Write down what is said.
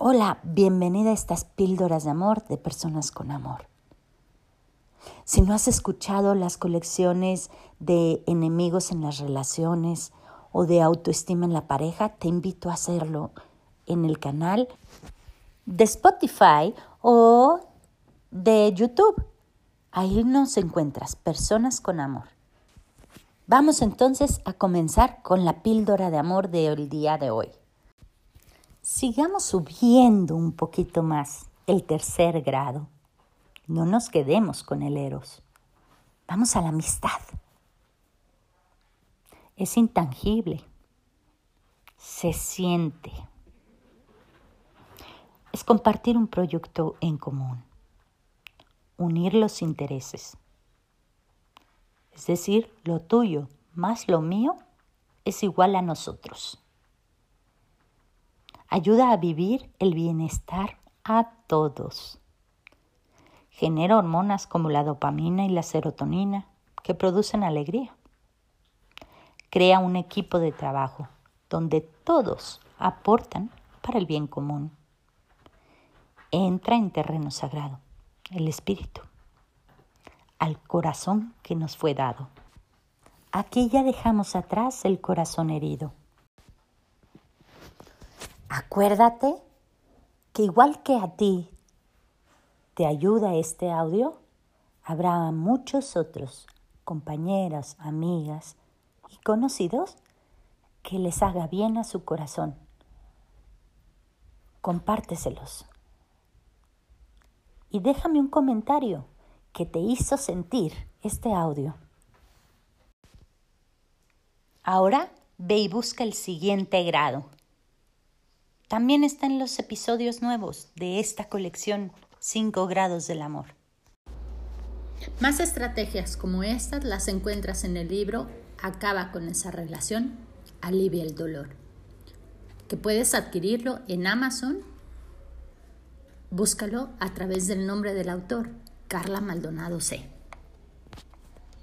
Hola, bienvenida a estas píldoras de amor de personas con amor. Si no has escuchado las colecciones de enemigos en las relaciones o de autoestima en la pareja, te invito a hacerlo en el canal de Spotify o de YouTube. Ahí nos encuentras, personas con amor. Vamos entonces a comenzar con la píldora de amor del día de hoy. Sigamos subiendo un poquito más el tercer grado. No nos quedemos con el eros. Vamos a la amistad. Es intangible. Se siente. Es compartir un proyecto en común. Unir los intereses. Es decir, lo tuyo más lo mío es igual a nosotros ayuda a vivir el bienestar a todos. Genera hormonas como la dopamina y la serotonina que producen alegría. Crea un equipo de trabajo donde todos aportan para el bien común. Entra en terreno sagrado, el espíritu, al corazón que nos fue dado. Aquí ya dejamos atrás el corazón herido Acuérdate que igual que a ti te ayuda este audio, habrá muchos otros compañeras, amigas y conocidos que les haga bien a su corazón. Compárteselos. Y déjame un comentario que te hizo sentir este audio. Ahora ve y busca el siguiente grado. También están los episodios nuevos de esta colección 5 grados del amor. Más estrategias como estas las encuentras en el libro Acaba con esa relación, alivia el dolor, que puedes adquirirlo en Amazon. Búscalo a través del nombre del autor, Carla Maldonado C.